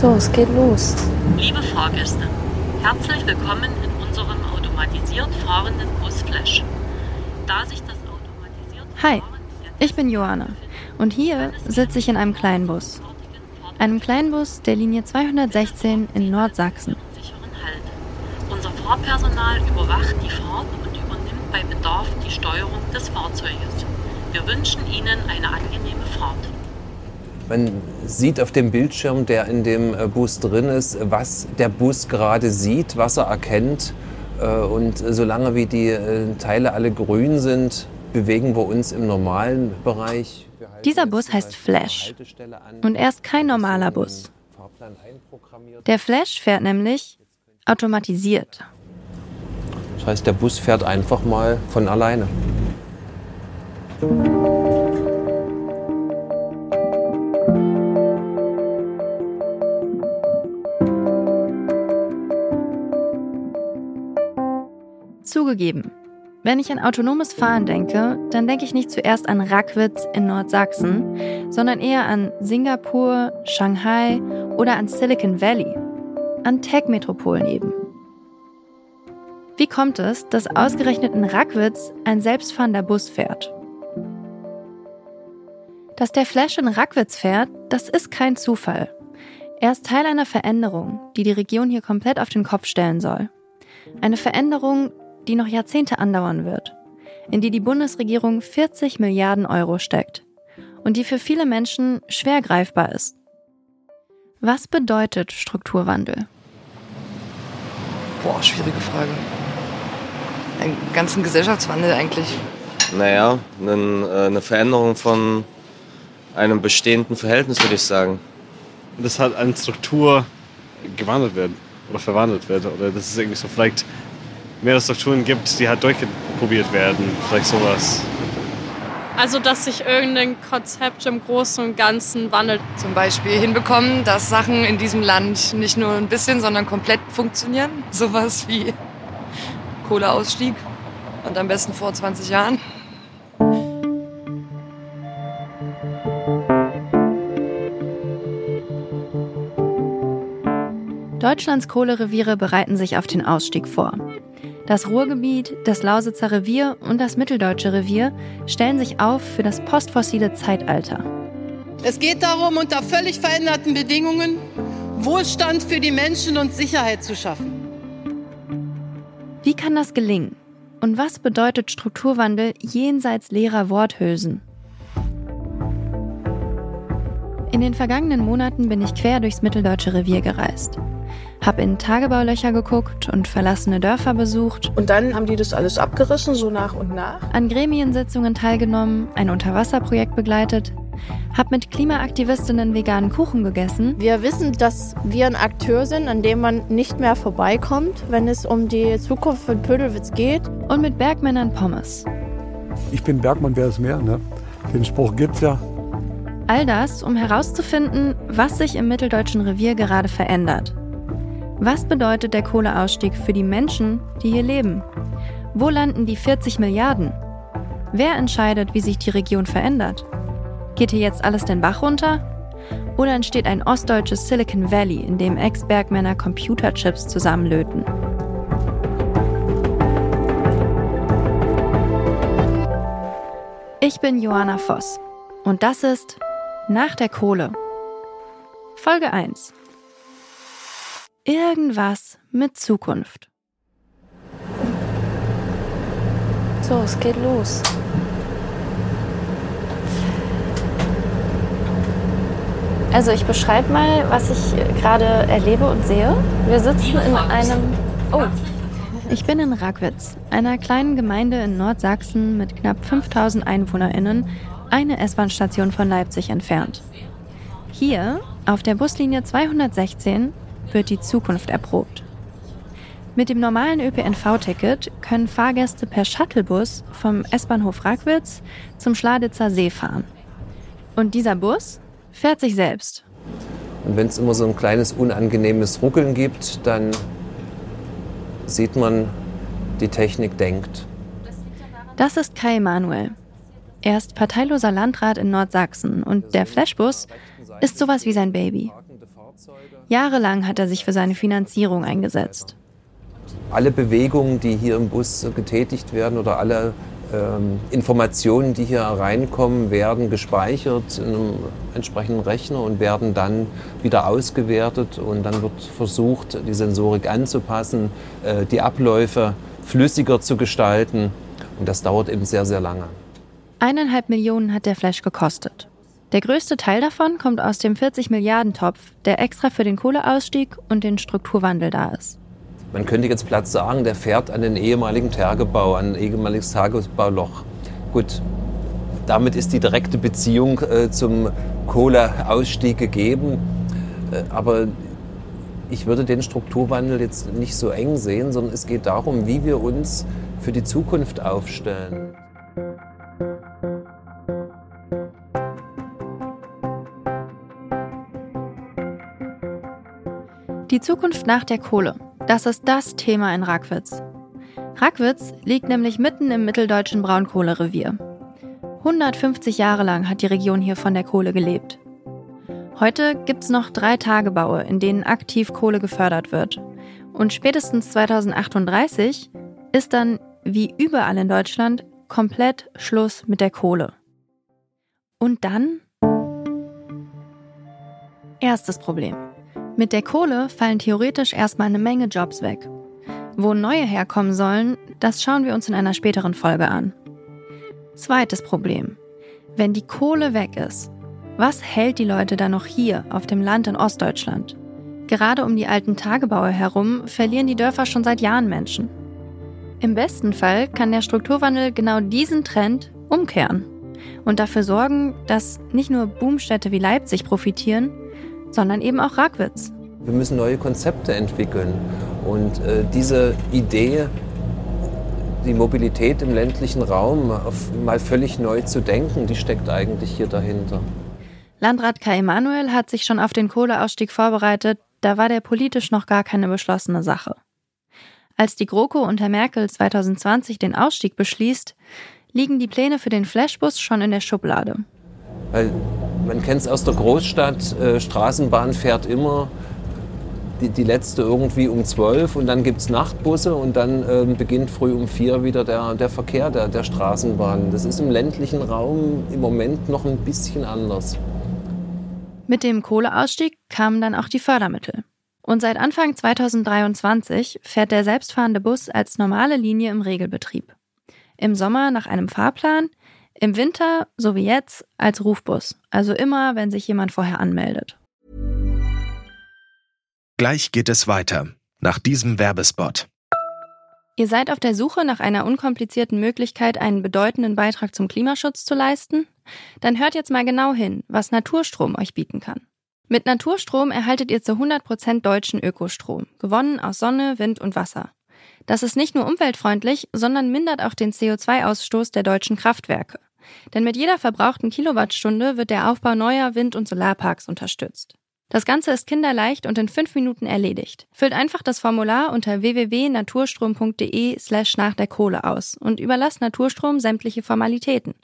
So, es geht los. Liebe Fahrgäste, herzlich willkommen in unserem automatisiert fahrenden Bus Flash. Da sich das automatisiert Hi, ich bin Johanna und hier sitze ich in einem kleinen Bus. Einem kleinen Bus der Linie 216 in Nordsachsen. Halt. Unser Fahrpersonal überwacht die Fahrt und übernimmt bei Bedarf die Steuerung des Fahrzeuges. Wir wünschen Ihnen eine angenehme Fahrt. Man sieht auf dem Bildschirm, der in dem äh, Bus drin ist, was der Bus gerade sieht, was er erkennt. Äh, Und solange wie die äh, Teile alle grün sind, bewegen wir uns im normalen Bereich. Dieser Bus heißt Flash. Und er ist kein normaler Bus. Der Flash fährt nämlich automatisiert. Das heißt, der Bus fährt einfach mal von alleine. Zugegeben, wenn ich an autonomes Fahren denke, dann denke ich nicht zuerst an Rackwitz in Nordsachsen, sondern eher an Singapur, Shanghai oder an Silicon Valley. An Tech-Metropolen eben. Wie kommt es, dass ausgerechnet in Rackwitz ein selbstfahrender Bus fährt? Dass der Flash in Rackwitz fährt, das ist kein Zufall. Er ist Teil einer Veränderung, die die Region hier komplett auf den Kopf stellen soll. Eine Veränderung, die noch Jahrzehnte andauern wird, in die die Bundesregierung 40 Milliarden Euro steckt und die für viele Menschen schwer greifbar ist. Was bedeutet Strukturwandel? Boah, schwierige Frage. Einen ganzen Gesellschaftswandel eigentlich. Naja, äh, eine Veränderung von einem bestehenden Verhältnis, würde ich sagen. dass halt eine Struktur gewandelt wird oder verwandelt wird. Oder dass es irgendwie so vielleicht mehrere Strukturen gibt, die halt durchprobiert werden. Vielleicht sowas. Also, dass sich irgendein Konzept im Großen und Ganzen wandelt. Zum Beispiel hinbekommen, dass Sachen in diesem Land nicht nur ein bisschen, sondern komplett funktionieren. Sowas wie Kohleausstieg. Und am besten vor 20 Jahren. Deutschlands Kohlereviere bereiten sich auf den Ausstieg vor. Das Ruhrgebiet, das Lausitzer Revier und das Mitteldeutsche Revier stellen sich auf für das postfossile Zeitalter. Es geht darum, unter völlig veränderten Bedingungen Wohlstand für die Menschen und Sicherheit zu schaffen. Wie kann das gelingen? Und was bedeutet Strukturwandel jenseits leerer Worthülsen? In den vergangenen Monaten bin ich quer durchs Mitteldeutsche Revier gereist. Hab in Tagebaulöcher geguckt und verlassene Dörfer besucht, Und dann haben die das alles abgerissen, so nach und nach. an Gremiensitzungen teilgenommen, ein Unterwasserprojekt begleitet, hab mit Klimaaktivistinnen veganen Kuchen gegessen Wir wissen, dass wir ein Akteur sind, an dem man nicht mehr vorbeikommt, wenn es um die Zukunft von Pödelwitz geht. und mit Bergmännern Pommes. Ich bin Bergmann, wer ist mehr, ne? Den Spruch gibt's ja. All das, um herauszufinden, was sich im Mitteldeutschen Revier gerade verändert. Was bedeutet der Kohleausstieg für die Menschen, die hier leben? Wo landen die 40 Milliarden? Wer entscheidet, wie sich die Region verändert? Geht hier jetzt alles den Bach runter? Oder entsteht ein ostdeutsches Silicon Valley, in dem Ex-Bergmänner Computerchips zusammenlöten? Ich bin Johanna Voss und das ist Nach der Kohle. Folge 1. Irgendwas mit Zukunft. So, es geht los. Also ich beschreibe mal, was ich gerade erlebe und sehe. Wir sitzen in einem... Oh, Ich bin in Rackwitz, einer kleinen Gemeinde in Nordsachsen mit knapp 5000 EinwohnerInnen, eine S-Bahn-Station von Leipzig entfernt. Hier, auf der Buslinie 216, wird die Zukunft erprobt. Mit dem normalen ÖPNV-Ticket können Fahrgäste per Shuttlebus vom S-Bahnhof Rackwitz zum Schladitzer See fahren. Und dieser Bus fährt sich selbst. Und wenn es immer so ein kleines unangenehmes Ruckeln gibt, dann sieht man, die Technik denkt. Das ist Kai Emanuel. Er ist parteiloser Landrat in Nordsachsen und der Flashbus ist sowas wie sein Baby. Jahrelang hat er sich für seine Finanzierung eingesetzt. Alle Bewegungen, die hier im Bus getätigt werden oder alle ähm, Informationen, die hier reinkommen, werden gespeichert in einem entsprechenden Rechner und werden dann wieder ausgewertet und dann wird versucht, die Sensorik anzupassen, äh, die Abläufe flüssiger zu gestalten und das dauert eben sehr, sehr lange. Eineinhalb Millionen hat der Flash gekostet. Der größte Teil davon kommt aus dem 40 Milliarden Topf, der extra für den Kohleausstieg und den Strukturwandel da ist. Man könnte jetzt Platz sagen, der fährt an den ehemaligen Tagebau, an ein ehemaliges Tagebauloch. Gut, damit ist die direkte Beziehung äh, zum Kohleausstieg gegeben. Äh, aber ich würde den Strukturwandel jetzt nicht so eng sehen, sondern es geht darum, wie wir uns für die Zukunft aufstellen. Die Zukunft nach der Kohle. Das ist das Thema in Rackwitz. Rackwitz liegt nämlich mitten im mitteldeutschen Braunkohlerevier. 150 Jahre lang hat die Region hier von der Kohle gelebt. Heute gibt es noch drei Tagebaue, in denen aktiv Kohle gefördert wird. Und spätestens 2038 ist dann, wie überall in Deutschland, komplett Schluss mit der Kohle. Und dann? Erstes Problem. Mit der Kohle fallen theoretisch erstmal eine Menge Jobs weg. Wo neue herkommen sollen, das schauen wir uns in einer späteren Folge an. Zweites Problem. Wenn die Kohle weg ist, was hält die Leute dann noch hier auf dem Land in Ostdeutschland? Gerade um die alten Tagebaue herum verlieren die Dörfer schon seit Jahren Menschen. Im besten Fall kann der Strukturwandel genau diesen Trend umkehren und dafür sorgen, dass nicht nur Boomstädte wie Leipzig profitieren, sondern eben auch Rackwitz. Wir müssen neue Konzepte entwickeln. Und äh, diese Idee, die Mobilität im ländlichen Raum mal völlig neu zu denken, die steckt eigentlich hier dahinter. Landrat Kai Emanuel hat sich schon auf den Kohleausstieg vorbereitet, da war der politisch noch gar keine beschlossene Sache. Als die GroKo unter Merkel 2020 den Ausstieg beschließt, liegen die Pläne für den Flashbus schon in der Schublade. Weil man kennt es aus der Großstadt, äh, Straßenbahn fährt immer die, die, letzte irgendwie um 12 und dann gibt es Nachtbusse und dann äh, beginnt früh um 4 wieder der, der Verkehr der, der Straßenbahn. Das ist im ländlichen Raum im Moment noch ein bisschen anders. Mit dem Kohleausstieg kamen dann auch die Fördermittel. Und seit Anfang 2023 fährt der selbstfahrende Bus als normale Linie im Regelbetrieb. Im Sommer nach einem Fahrplan, im Winter, so wie jetzt, als Rufbus. Also immer, wenn sich jemand vorher anmeldet. Gleich geht es weiter. Nach diesem Werbespot. Ihr seid auf der Suche nach einer unkomplizierten Möglichkeit, einen bedeutenden Beitrag zum Klimaschutz zu leisten? Dann hört jetzt mal genau hin, was Naturstrom euch bieten kann. Mit Naturstrom erhaltet ihr zu 100% deutschen Ökostrom, gewonnen aus Sonne, Wind und Wasser. Das ist nicht nur umweltfreundlich, sondern mindert auch den CO2-Ausstoß der deutschen Kraftwerke. Denn mit jeder verbrauchten Kilowattstunde wird der Aufbau neuer Wind- und Solarparks unterstützt. Das Ganze ist kinderleicht und in fünf Minuten erledigt. Füllt einfach das Formular unter www.naturstrom.de slash nach der Kohle aus und überlasst Naturstrom sämtliche Formalitäten,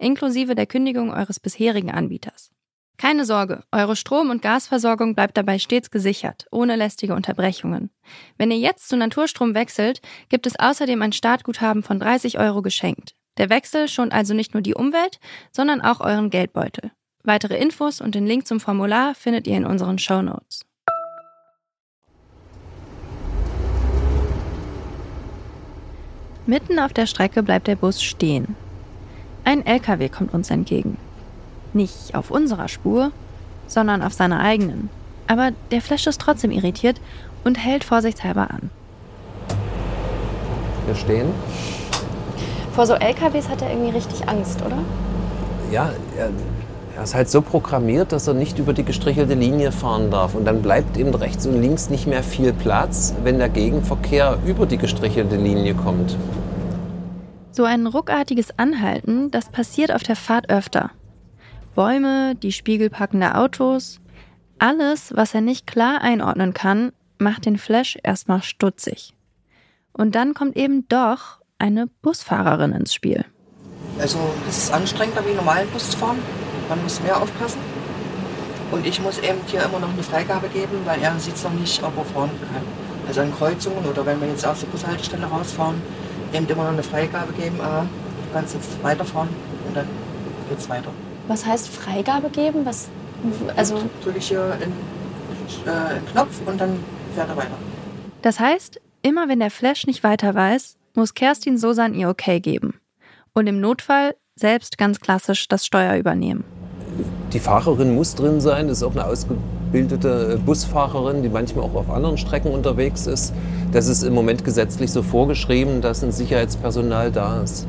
inklusive der Kündigung eures bisherigen Anbieters. Keine Sorge, eure Strom- und Gasversorgung bleibt dabei stets gesichert, ohne lästige Unterbrechungen. Wenn ihr jetzt zu Naturstrom wechselt, gibt es außerdem ein Startguthaben von 30 Euro geschenkt. Der Wechsel schont also nicht nur die Umwelt, sondern auch euren Geldbeutel. Weitere Infos und den Link zum Formular findet ihr in unseren Show Notes. Mitten auf der Strecke bleibt der Bus stehen. Ein LKW kommt uns entgegen. Nicht auf unserer Spur, sondern auf seiner eigenen. Aber der Flash ist trotzdem irritiert und hält vorsichtshalber an. Wir stehen vor so LKWs hat er irgendwie richtig Angst, oder? Ja, er, er ist halt so programmiert, dass er nicht über die gestrichelte Linie fahren darf. Und dann bleibt eben rechts und links nicht mehr viel Platz, wenn der Gegenverkehr über die gestrichelte Linie kommt. So ein ruckartiges Anhalten, das passiert auf der Fahrt öfter. Bäume, die spiegelpackende Autos, alles, was er nicht klar einordnen kann, macht den Flash erstmal stutzig. Und dann kommt eben doch eine Busfahrerin ins Spiel. Also es ist anstrengender wie normalen Bus zu fahren. Man muss mehr aufpassen. Und ich muss eben hier immer noch eine Freigabe geben, weil er sieht es noch nicht, ob er fahren kann. Also an Kreuzungen oder wenn wir jetzt aus der Bushaltestelle rausfahren, eben immer noch eine Freigabe geben, ah, du kannst jetzt weiterfahren und dann geht's weiter. Was heißt Freigabe geben? Was, also drücke ich hier einen, äh, einen Knopf und dann fährt er weiter. Das heißt, immer wenn der Flash nicht weiter weiß, muss Kerstin Sosan ihr Okay geben. Und im Notfall selbst ganz klassisch das Steuer übernehmen. Die Fahrerin muss drin sein, das ist auch eine ausgebildete Busfahrerin, die manchmal auch auf anderen Strecken unterwegs ist. Das ist im Moment gesetzlich so vorgeschrieben, dass ein Sicherheitspersonal da ist.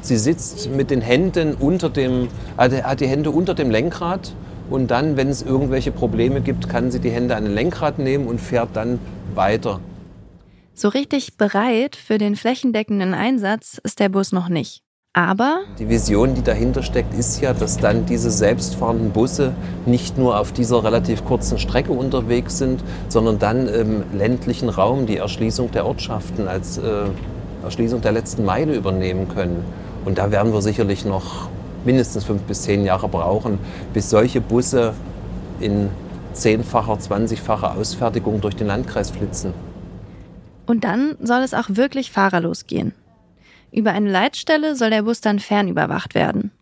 Sie sitzt mit den Händen unter dem, also hat die Hände unter dem Lenkrad und dann, wenn es irgendwelche Probleme gibt, kann sie die Hände an den Lenkrad nehmen und fährt dann weiter. So richtig bereit für den flächendeckenden Einsatz ist der Bus noch nicht. Aber die Vision, die dahinter steckt, ist ja, dass dann diese selbstfahrenden Busse nicht nur auf dieser relativ kurzen Strecke unterwegs sind, sondern dann im ländlichen Raum die Erschließung der Ortschaften als äh, Erschließung der letzten Meile übernehmen können. Und da werden wir sicherlich noch mindestens fünf bis zehn Jahre brauchen, bis solche Busse in zehnfacher, zwanzigfacher Ausfertigung durch den Landkreis flitzen. Und dann soll es auch wirklich fahrerlos gehen. Über eine Leitstelle soll der Bus dann fernüberwacht werden.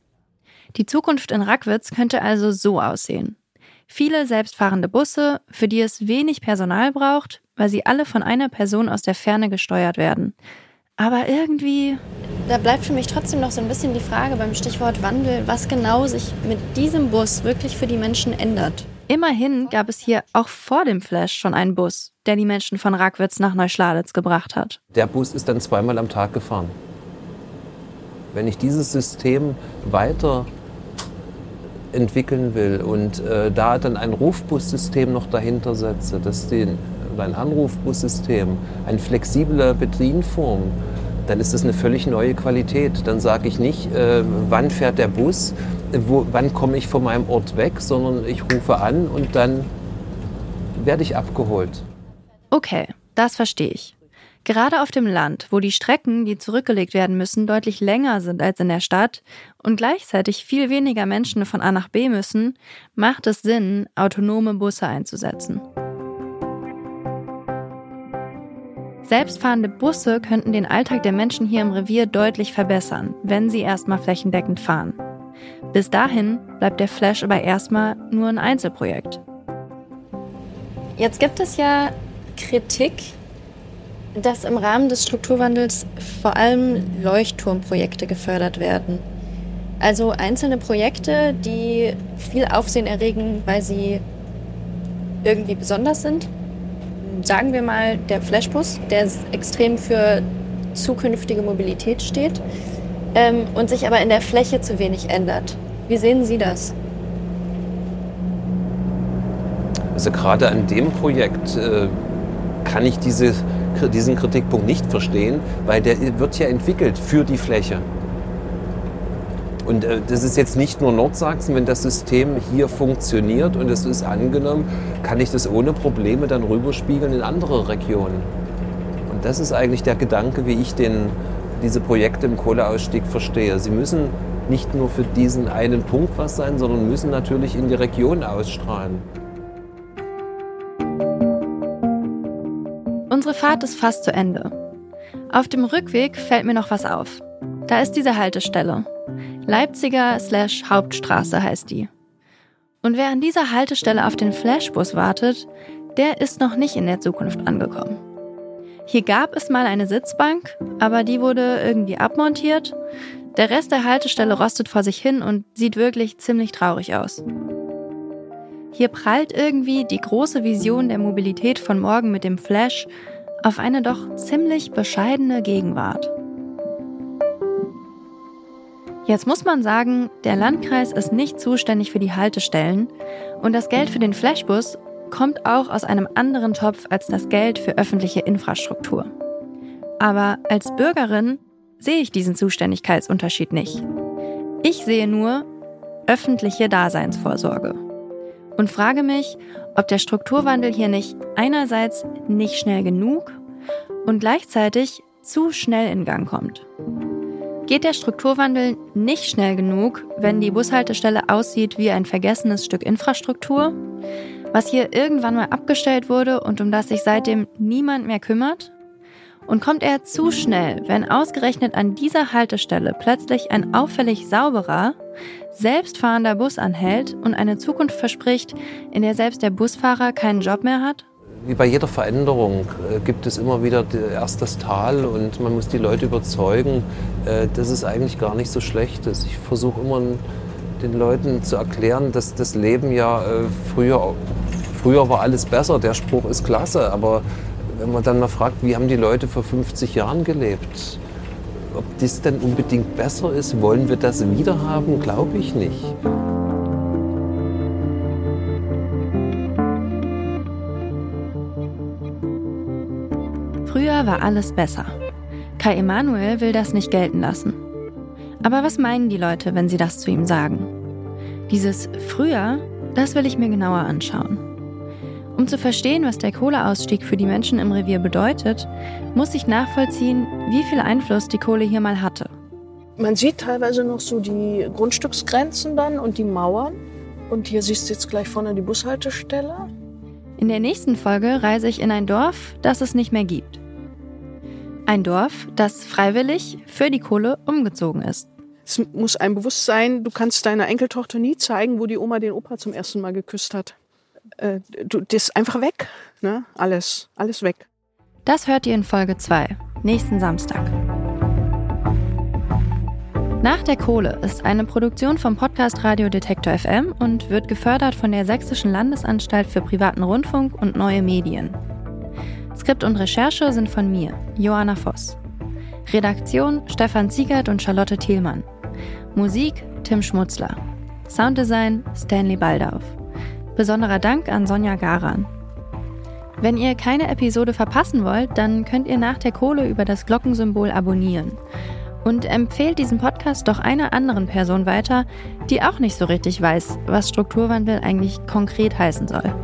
Die Zukunft in Rackwitz könnte also so aussehen. Viele selbstfahrende Busse, für die es wenig Personal braucht, weil sie alle von einer Person aus der Ferne gesteuert werden. Aber irgendwie. Da bleibt für mich trotzdem noch so ein bisschen die Frage beim Stichwort Wandel, was genau sich mit diesem Bus wirklich für die Menschen ändert. Immerhin gab es hier auch vor dem Flash schon einen Bus, der die Menschen von Rackwitz nach Neuschladitz gebracht hat. Der Bus ist dann zweimal am Tag gefahren. Wenn ich dieses System weiter entwickeln will und äh, da dann ein Rufbussystem noch dahinter setze, dass die, ein Anrufbussystem, eine flexible Bedienform, dann ist das eine völlig neue Qualität. Dann sage ich nicht, äh, wann fährt der Bus, wo, wann komme ich von meinem Ort weg, sondern ich rufe an und dann werde ich abgeholt. Okay, das verstehe ich. Gerade auf dem Land, wo die Strecken, die zurückgelegt werden müssen, deutlich länger sind als in der Stadt und gleichzeitig viel weniger Menschen von A nach B müssen, macht es Sinn, autonome Busse einzusetzen. Selbstfahrende Busse könnten den Alltag der Menschen hier im Revier deutlich verbessern, wenn sie erstmal flächendeckend fahren. Bis dahin bleibt der Flash aber erstmal nur ein Einzelprojekt. Jetzt gibt es ja Kritik, dass im Rahmen des Strukturwandels vor allem Leuchtturmprojekte gefördert werden. Also einzelne Projekte, die viel Aufsehen erregen, weil sie irgendwie besonders sind. Sagen wir mal der Flashbus, der extrem für zukünftige Mobilität steht ähm, und sich aber in der Fläche zu wenig ändert. Wie sehen Sie das? Also gerade an dem Projekt äh, kann ich diese, diesen Kritikpunkt nicht verstehen, weil der wird ja entwickelt für die Fläche. Und äh, das ist jetzt nicht nur Nordsachsen, wenn das System hier funktioniert und es ist angenommen, kann ich das ohne Probleme dann rüberspiegeln in andere Regionen. Und das ist eigentlich der Gedanke, wie ich den, diese Projekte im Kohleausstieg verstehe. Sie müssen nicht nur für diesen einen Punkt was sein, sondern müssen natürlich in die Region ausstrahlen. Unsere Fahrt ist fast zu Ende. Auf dem Rückweg fällt mir noch was auf. Da ist diese Haltestelle. Leipziger Hauptstraße heißt die. Und wer an dieser Haltestelle auf den Flashbus wartet, der ist noch nicht in der Zukunft angekommen. Hier gab es mal eine Sitzbank, aber die wurde irgendwie abmontiert. Der Rest der Haltestelle rostet vor sich hin und sieht wirklich ziemlich traurig aus. Hier prallt irgendwie die große Vision der Mobilität von morgen mit dem Flash auf eine doch ziemlich bescheidene Gegenwart. Jetzt muss man sagen, der Landkreis ist nicht zuständig für die Haltestellen und das Geld für den Flashbus kommt auch aus einem anderen Topf als das Geld für öffentliche Infrastruktur. Aber als Bürgerin sehe ich diesen Zuständigkeitsunterschied nicht. Ich sehe nur öffentliche Daseinsvorsorge und frage mich, ob der Strukturwandel hier nicht einerseits nicht schnell genug und gleichzeitig zu schnell in Gang kommt. Geht der Strukturwandel nicht schnell genug, wenn die Bushaltestelle aussieht wie ein vergessenes Stück Infrastruktur, was hier irgendwann mal abgestellt wurde und um das sich seitdem niemand mehr kümmert? Und kommt er zu schnell, wenn ausgerechnet an dieser Haltestelle plötzlich ein auffällig sauberer, selbstfahrender Bus anhält und eine Zukunft verspricht, in der selbst der Busfahrer keinen Job mehr hat? Wie bei jeder Veränderung äh, gibt es immer wieder erst das Tal und man muss die Leute überzeugen, äh, dass es eigentlich gar nicht so schlecht ist. Ich versuche immer den Leuten zu erklären, dass das Leben ja äh, früher, früher war alles besser. Der Spruch ist klasse, aber wenn man dann mal fragt, wie haben die Leute vor 50 Jahren gelebt, ob das denn unbedingt besser ist, wollen wir das wieder haben, glaube ich nicht. Früher war alles besser. Kai Emanuel will das nicht gelten lassen. Aber was meinen die Leute, wenn sie das zu ihm sagen? Dieses früher, das will ich mir genauer anschauen. Um zu verstehen, was der Kohleausstieg für die Menschen im Revier bedeutet, muss ich nachvollziehen, wie viel Einfluss die Kohle hier mal hatte. Man sieht teilweise noch so die Grundstücksgrenzen dann und die Mauern. Und hier siehst du jetzt gleich vorne die Bushaltestelle. In der nächsten Folge reise ich in ein Dorf, das es nicht mehr gibt. Ein Dorf, das freiwillig für die Kohle umgezogen ist. Es muss einem bewusst sein, du kannst deiner Enkeltochter nie zeigen, wo die Oma den Opa zum ersten Mal geküsst hat. Äh, du, das ist einfach weg. Ne? Alles, alles weg. Das hört ihr in Folge 2, nächsten Samstag. Nach der Kohle ist eine Produktion vom Podcast Radio Detektor FM und wird gefördert von der Sächsischen Landesanstalt für privaten Rundfunk und neue Medien. Skript und Recherche sind von mir, Johanna Voss. Redaktion Stefan Ziegert und Charlotte Thielmann. Musik Tim Schmutzler. Sounddesign Stanley Baldauf. Besonderer Dank an Sonja Garan. Wenn ihr keine Episode verpassen wollt, dann könnt ihr nach der Kohle über das Glockensymbol abonnieren. Und empfehlt diesen Podcast doch einer anderen Person weiter, die auch nicht so richtig weiß, was Strukturwandel eigentlich konkret heißen soll.